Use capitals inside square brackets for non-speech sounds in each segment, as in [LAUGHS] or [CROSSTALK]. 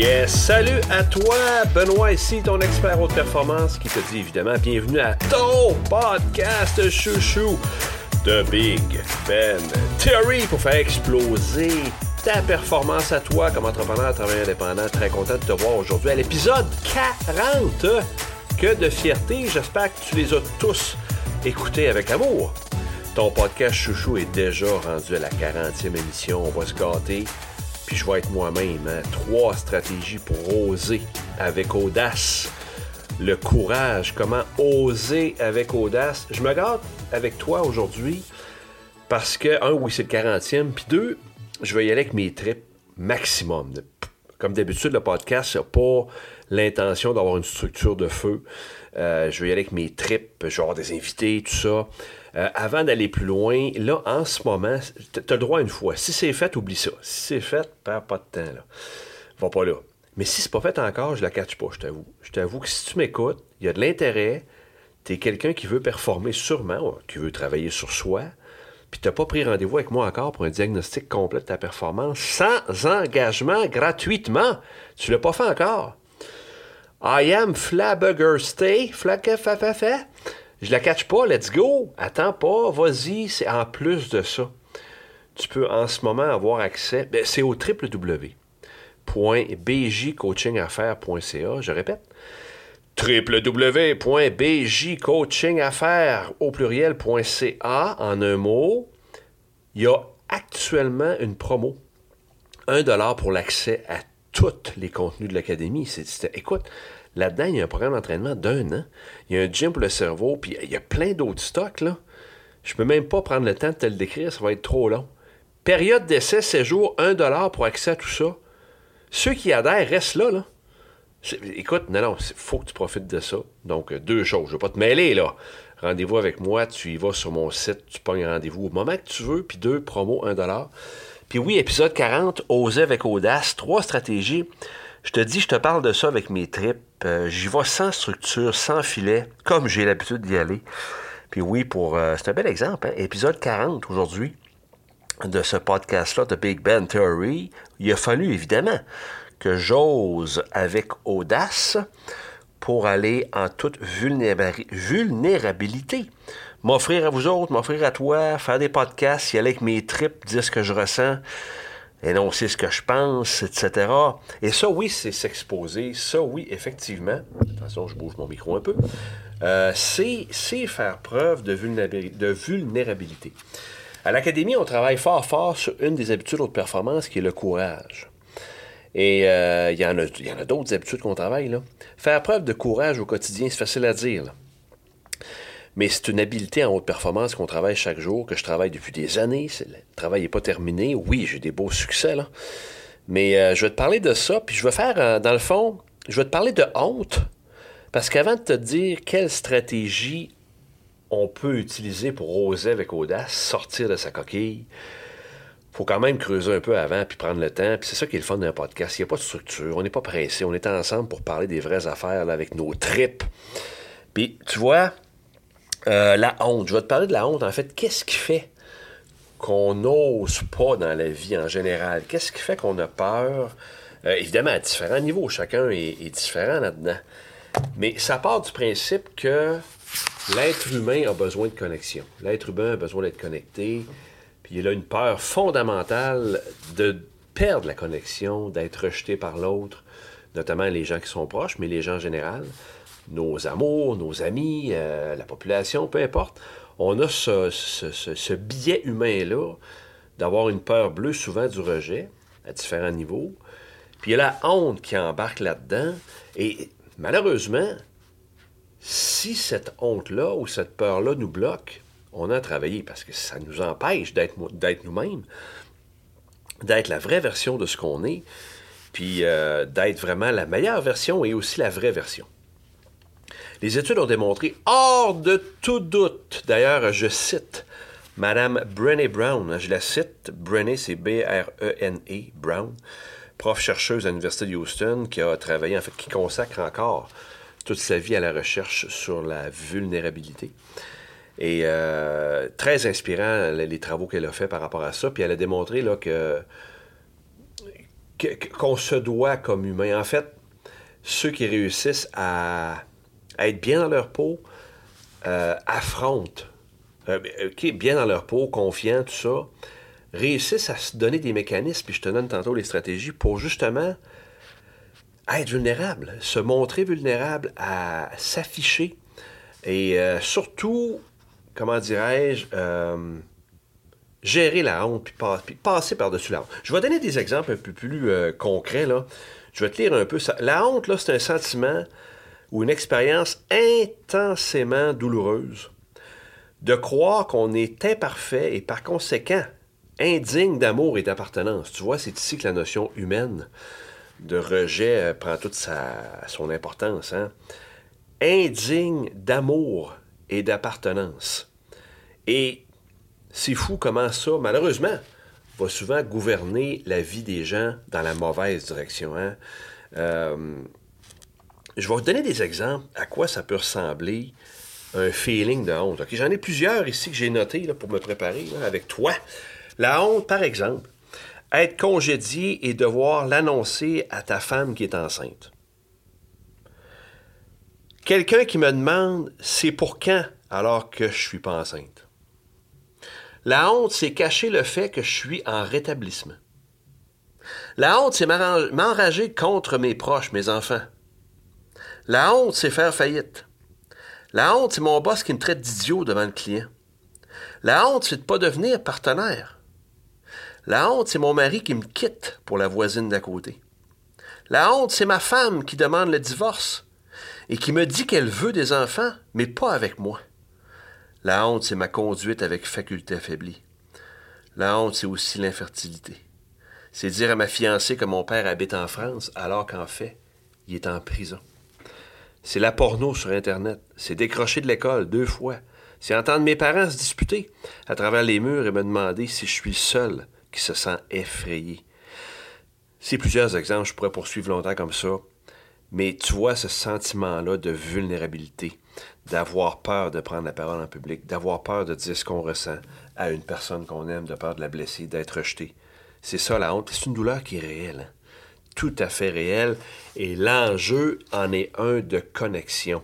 Yes, salut à toi, Benoît ici, ton expert haute performance qui te dit évidemment bienvenue à ton podcast chouchou de Big Ben Theory pour faire exploser ta performance à toi comme entrepreneur, travailleur indépendant. Très content de te voir aujourd'hui à l'épisode 40. Que de fierté, j'espère que tu les as tous écoutés avec amour. Ton podcast chouchou est déjà rendu à la 40e émission, on va se gâter puis je vais être moi-même. Hein. Trois stratégies pour oser avec audace. Le courage, comment oser avec audace. Je me garde avec toi aujourd'hui parce que, un, oui, c'est le 40e, puis deux, je vais y aller avec mes trips maximum. Comme d'habitude, le podcast n'a pas l'intention d'avoir une structure de feu. Euh, je vais y aller avec mes trips, genre des invités, tout ça. Euh, avant d'aller plus loin, là, en ce moment, tu as le droit une fois. Si c'est fait, oublie ça. Si c'est fait, perds pas de temps. Là. Va pas là. Mais si c'est pas fait encore, je la catch pas, je t'avoue. Je t'avoue que si tu m'écoutes, il y a de l'intérêt, tu es quelqu'un qui veut performer sûrement, qui veut travailler sur soi, puis tu n'as pas pris rendez-vous avec moi encore pour un diagnostic complet de ta performance sans engagement, gratuitement. Tu l'as pas fait encore. I am flabbergasté, fait. Je la catch pas, let's go. Attends pas, vas-y, c'est en plus de ça. Tu peux en ce moment avoir accès, ben, c'est au www.bjcoachingaffaires.ca, je répète, www.bjcoachingaffaires au pluriel.ca en un mot. Il y a actuellement une promo. Un dollar pour l'accès à tous les contenus de l'Académie. écoute, Là-dedans, il y a un programme d'entraînement d'un an. Il y a un gym pour le cerveau, puis il y a plein d'autres stocks, là. Je peux même pas prendre le temps de te le décrire, ça va être trop long. Période d'essai, séjour, 1 pour accès à tout ça. Ceux qui adhèrent restent là, là. Écoute, non, non, il faut que tu profites de ça. Donc, deux choses. Je ne vais pas te mêler, là. Rendez-vous avec moi, tu y vas sur mon site, tu pognes rendez-vous au moment que tu veux, puis deux, promo, 1 Puis oui, épisode 40, oser avec audace, trois stratégies je te dis, je te parle de ça avec mes tripes. Euh, j'y vais sans structure, sans filet, comme j'ai l'habitude d'y aller. Puis oui, pour euh, c'est un bel exemple, hein? épisode 40 aujourd'hui de ce podcast-là de Big Ben Theory. Il a fallu évidemment que j'ose avec audace pour aller en toute vulnérabilité. M'offrir à vous autres, m'offrir à toi, faire des podcasts, y aller avec mes tripes, dire ce que je ressens énoncer ce que je pense, etc. Et ça, oui, c'est s'exposer. Ça, oui, effectivement. Attention, je bouge mon micro un peu. Euh, c'est faire preuve de vulnérabilité. À l'Académie, on travaille fort, fort sur une des habitudes de performance qui est le courage. Et euh, il y en a, d'autres habitudes qu'on travaille. Faire preuve de courage au quotidien, c'est facile à dire mais c'est une habileté en haute performance qu'on travaille chaque jour, que je travaille depuis des années. Le travail n'est pas terminé. Oui, j'ai des beaux succès, là. Mais euh, je vais te parler de ça, puis je vais faire, euh, dans le fond, je vais te parler de honte. Parce qu'avant de te dire quelle stratégie on peut utiliser pour oser avec audace, sortir de sa coquille, faut quand même creuser un peu avant, puis prendre le temps. Puis c'est ça qui est le fun d'un podcast. Il n'y a pas de structure, on n'est pas pressé, on est ensemble pour parler des vraies affaires avec nos tripes. Puis tu vois, euh, la honte. Je vais te parler de la honte. En fait, qu'est-ce qui fait qu'on n'ose pas dans la vie en général? Qu'est-ce qui fait qu'on a peur? Euh, évidemment, à différents niveaux. Chacun est, différent là-dedans. Mais ça part du principe que l'être humain a besoin de connexion. L'être humain a besoin d'être connecté. Il a une peur fondamentale de perdre la connexion, d'être rejeté par l'autre, notamment les gens qui sont proches, mais les gens en général nos amours, nos amis, euh, la population, peu importe, on a ce, biais humain-là d'avoir une peur bleue souvent du rejet à différents niveaux. Puis il y a la honte qui embarque là-dedans. Et malheureusement, si cette honte-là ou cette peur-là nous bloque, on a travaillé parce que ça nous empêche d'être nous-mêmes, d'être la vraie version de ce qu'on est, puis euh, d'être vraiment la meilleure version et aussi la vraie version. Les études ont démontré, hors de tout doute, d'ailleurs, je cite Madame Brené Brown, je la cite, Brené, c'est B-R-E-N-E, Brown, prof chercheuse à l'Université de Houston, qui a travaillé, en fait, qui consacre encore toute sa vie à la recherche sur la vulnérabilité. Et euh, très inspirant les, travaux qu'elle a fait par rapport à ça. Puis elle a démontré là, que qu'on se doit comme humain. En fait, ceux qui réussissent à, être bien dans leur peau euh, affrontent, euh, bien dans leur peau, confiants, tout ça, réussissent à se donner des mécanismes, puis je te donne tantôt les stratégies pour justement être vulnérable, se montrer vulnérable, à s'afficher et surtout, comment dirais-je, euh, gérer la honte puis, passer par-dessus la honte. Je vais donner des exemples un peu plus euh, concrets. Là. Je vais te lire un peu ça. La honte, là, c'est un sentiment ou une expérience intensément douloureuse de croire qu'on est imparfait et par conséquent indigne d'amour et d'appartenance. Tu vois, c'est ici que la notion humaine de rejet euh, prend toute sa, son importance. Hein? Indigne d'amour et d'appartenance. Et c'est fou comment ça, malheureusement, va souvent gouverner la vie des gens dans la mauvaise direction. Hein? Euh, je vais vous donner des exemples à quoi ça peut ressembler un feeling de honte. J'en ai plusieurs ici que j'ai notés là, pour me préparer avec toi. La honte, par exemple, être congédié et devoir l'annoncer à ta femme qui est enceinte. Quelqu'un qui me demande c'est pour quand alors que je suis pas enceinte? La honte, c'est cacher le fait que je suis en rétablissement. La honte, c'est m'enrager contre mes proches, mes enfants. La honte, c'est faire faillite. La honte, c'est mon boss qui me traite d'idiot devant le client. La honte, c'est de ne pas devenir partenaire. La honte, c'est mon mari qui me quitte pour la voisine d'à côté. La honte, c'est ma femme qui demande le divorce et qui me dit qu'elle veut des enfants, mais pas avec moi. La honte, c'est ma conduite avec faculté affaiblie. La honte, c'est aussi l'infertilité. C'est dire à ma fiancée que mon père habite en France alors qu'en fait, il est en prison. C'est la porno sur Internet. C'est décrocher de l'école deux fois. C'est entendre mes parents se disputer à travers les murs et me demander si je suis seul qui se sent effrayé. C'est plusieurs exemples, je pourrais poursuivre longtemps comme ça, mais tu vois ce sentiment-là de vulnérabilité, d'avoir peur de prendre la parole en public, d'avoir peur de dire ce qu'on ressent à une personne qu'on aime, de peur de la blesser, d'être rejeté. C'est ça la honte. C'est une douleur qui est réelle. Hein. Tout à fait réelle. Et l'enjeu en est un de connexion.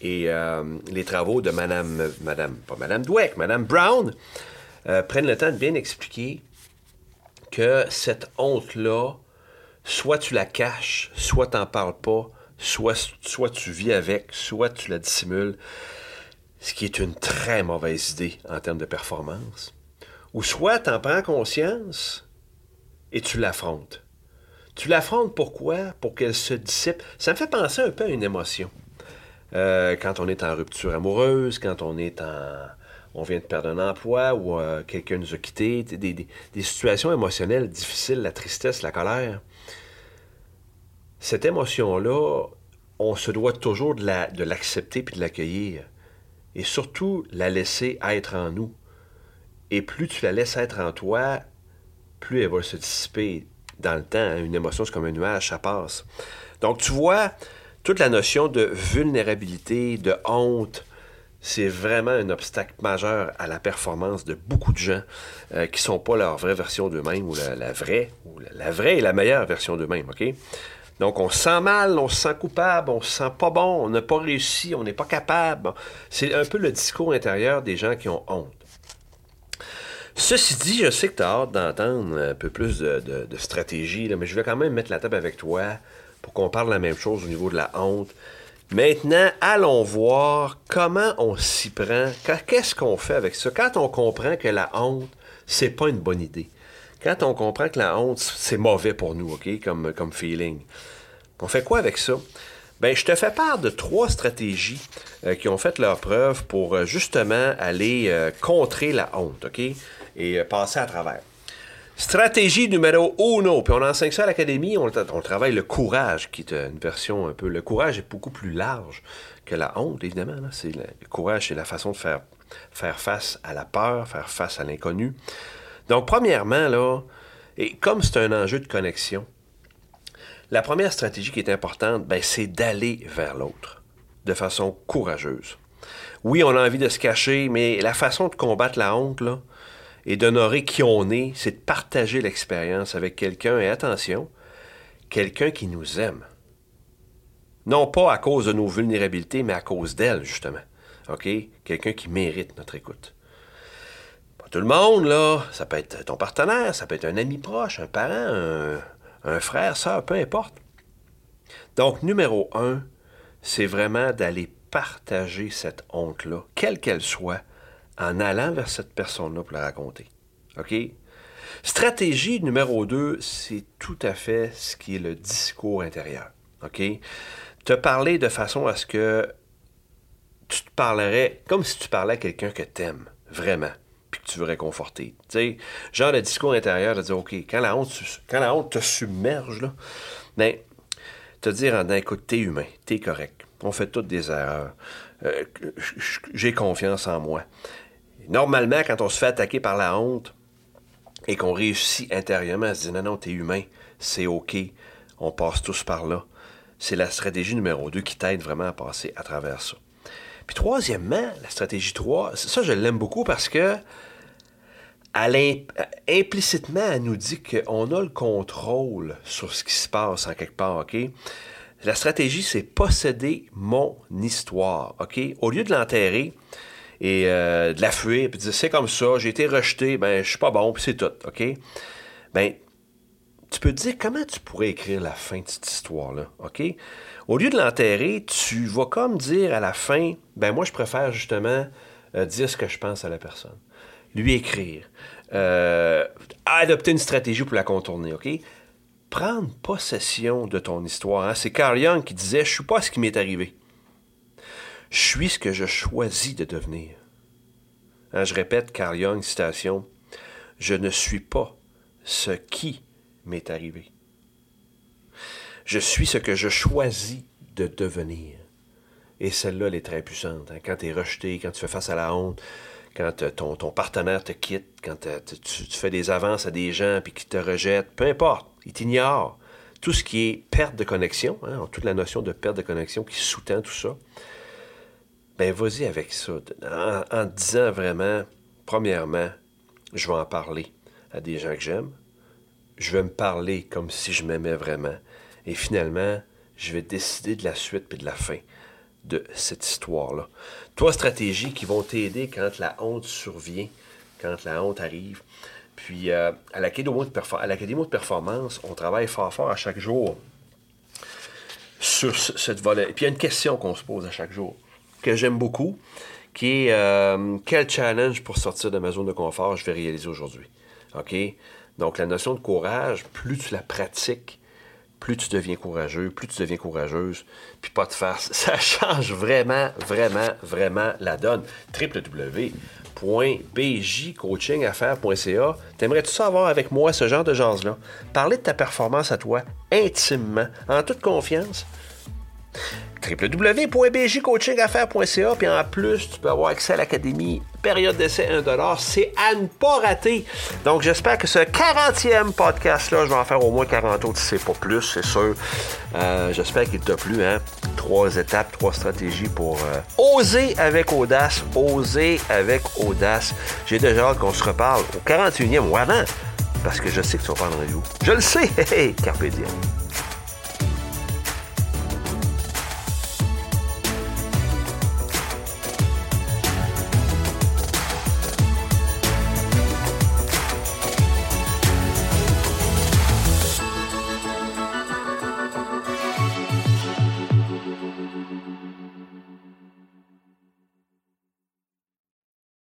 Et euh, les travaux de Madame, Madame, pas Madame Dweck, Madame Brown, euh, prennent le temps de bien expliquer que cette honte-là, soit tu la caches, soit tu n'en parles pas, soit, tu vis avec, soit tu la dissimules, ce qui est une très mauvaise idée en termes de performance. Ou soit tu en prends conscience et tu l'affrontes. Tu l'affrontes pourquoi? Pour qu'elle se dissipe. Ça me fait penser un peu à une émotion. Euh, quand on est en rupture amoureuse, quand on est en, on vient de perdre un emploi ou euh, quelqu'un nous a quittés, des, situations émotionnelles difficiles, la tristesse, la colère. Cette émotion-là, on se doit toujours de l'accepter puis de l'accueillir. Et surtout, la laisser être en nous. Et plus tu la laisses être en toi, plus elle va se dissiper dans le temps. Hein. Une émotion, c'est comme un nuage, ça passe. Donc, tu vois, toute la notion de vulnérabilité, de honte, c'est vraiment un obstacle majeur à la performance de beaucoup de gens euh, qui ne sont pas leur vraie version d'eux-mêmes ou la, vraie, ou la, vraie et la meilleure version d'eux-mêmes, OK? Donc, on se sent mal, on se sent coupable, on se sent pas bon, on n'a pas réussi, on n'est pas capable. C'est un peu le discours intérieur des gens qui ont honte. Ceci dit, je sais que tu as hâte d'entendre un peu plus de, stratégie, mais je vais quand même mettre la table avec toi pour qu'on parle la même chose au niveau de la honte. Maintenant, allons voir comment on s'y prend. Qu'est-ce qu'on fait avec ça? Quand on comprend que la honte, c'est pas une bonne idée. Quand on comprend que la honte, c'est mauvais pour nous, OK, comme, comme feeling. On fait quoi avec ça? Ben, je te fais part de trois stratégies euh, qui ont fait leur preuve pour euh, justement aller euh, contrer la honte, OK? Et passer à travers. Stratégie numéro uno, puis on enseigne ça à l'académie, on, travaille le courage, qui est une version un peu... Le courage est beaucoup plus large que la honte, évidemment. C'est le, courage, c'est la façon de faire, faire face à la peur, faire face à l'inconnu. Donc, premièrement, là, et comme c'est un enjeu de connexion, la première stratégie qui est importante, ben, c'est d'aller vers l'autre de façon courageuse. Oui, on a envie de se cacher, mais la façon de combattre la honte, et d'honorer qui on est, c'est de partager l'expérience avec quelqu'un. Et attention, quelqu'un qui nous aime. Non pas à cause de nos vulnérabilités, mais à cause d'elle, justement. Quelqu'un qui mérite notre écoute. Tout le monde, là. Ça peut être ton partenaire, ça peut être un ami proche, un parent, un, frère, soeur, peu importe. Donc, numéro un, c'est vraiment d'aller partager cette honte-là, quelle qu'elle soit, en allant vers cette personne-là pour la raconter. OK? Stratégie numéro deux, c'est tout à fait ce qui est le discours intérieur. OK? Te parler de façon à ce que tu te parlerais comme si tu parlais à quelqu'un que tu aimes, vraiment, tu veux réconforter. Tu sais, genre le discours intérieur de dire, OK, quand la honte, quand la honte te submerge, là, ben, te dire en écoute, t'es humain, t'es correct. On fait toutes des erreurs. Euh, j'ai confiance en moi. Normalement, quand on se fait attaquer par la honte et qu'on réussit intérieurement à se dire non, non, t'es humain, c'est OK, on passe tous par là. C'est la stratégie numéro 2 qui t'aide vraiment à passer à travers ça. Puis troisièmement, la stratégie 3, ça je l'aime beaucoup parce que implicitement, elle nous dit qu'on a le contrôle sur ce qui se passe en quelque part, OK? La stratégie, c'est posséder mon histoire, OK? Au lieu de l'enterrer et euh, de la fuir, puis de dire c'est comme ça, j'ai été rejeté, ben je suis pas bon, puis c'est tout, OK? Ben, tu peux te dire comment tu pourrais écrire la fin de cette histoire-là, OK? Au lieu de l'enterrer, tu vas comme dire à la fin, ben moi je préfère justement euh, dire ce que je pense à la personne, lui écrire, euh, adopter une stratégie pour la contourner, OK? Prendre possession de ton histoire. Hein? C'est Carl Jung qui disait, je suis pas ce qui m'est arrivé. Je suis ce que je choisis de devenir. Hein, je répète Carl Jung, citation, je ne suis pas ce qui m'est arrivé. Je suis ce que je choisis de devenir. Et celle-là, elle est très puissante. Hein? Quand tu es rejeté, quand tu fais face à la honte, quand euh, ton, partenaire te quitte, quand euh, tu, fais des avances à des gens puis qui te rejettent, peu importe, ils t'ignorent. Tout ce qui est perte de connexion, hein, toute la notion de perte de connexion qui sous-tend tout ça, ben vas-y avec ça. En, en disant vraiment, premièrement, je vais en parler à des gens que j'aime. Je vais me parler comme si je m'aimais vraiment. Et finalement, je vais décider de la suite et de la fin de cette histoire-là. Trois stratégies qui vont t'aider quand la honte survient, quand la honte arrive. Puis euh, à l'Académie de, performance, on travaille fort fort à chaque jour sur cette volet. Et puis il y a une question qu'on se pose à chaque jour, que j'aime beaucoup, qui est euh, quel challenge pour sortir de ma zone de confort je vais réaliser aujourd'hui? OK? Donc la notion de courage, plus tu la pratiques, plus tu deviens courageux, plus tu deviens courageuse, puis pas de farce. [LAUGHS] Ça change vraiment, vraiment, vraiment la donne. www.bjcoachingaffaires.ca T'aimerais-tu savoir avec moi ce genre de genre-là? Parler de ta performance à toi, intimement, en toute confiance? www.bjcoachingaffaires.ca puis en plus, tu peux avoir accès à l'académie période d'essai 1$. C'est à ne pas rater. Donc, j'espère que ce 40e podcast-là, je vais en faire au moins 40 autres si c'est pas plus, c'est sûr. Euh, j'espère qu'il t'a plu. Hein? Trois étapes, trois stratégies pour euh, oser avec audace, oser avec audace. J'ai déjà hâte qu'on se reparle au 41e ou avant, parce que je sais que tu vas prendre rendez-vous. Je le sais! [LAUGHS] Carpe diem.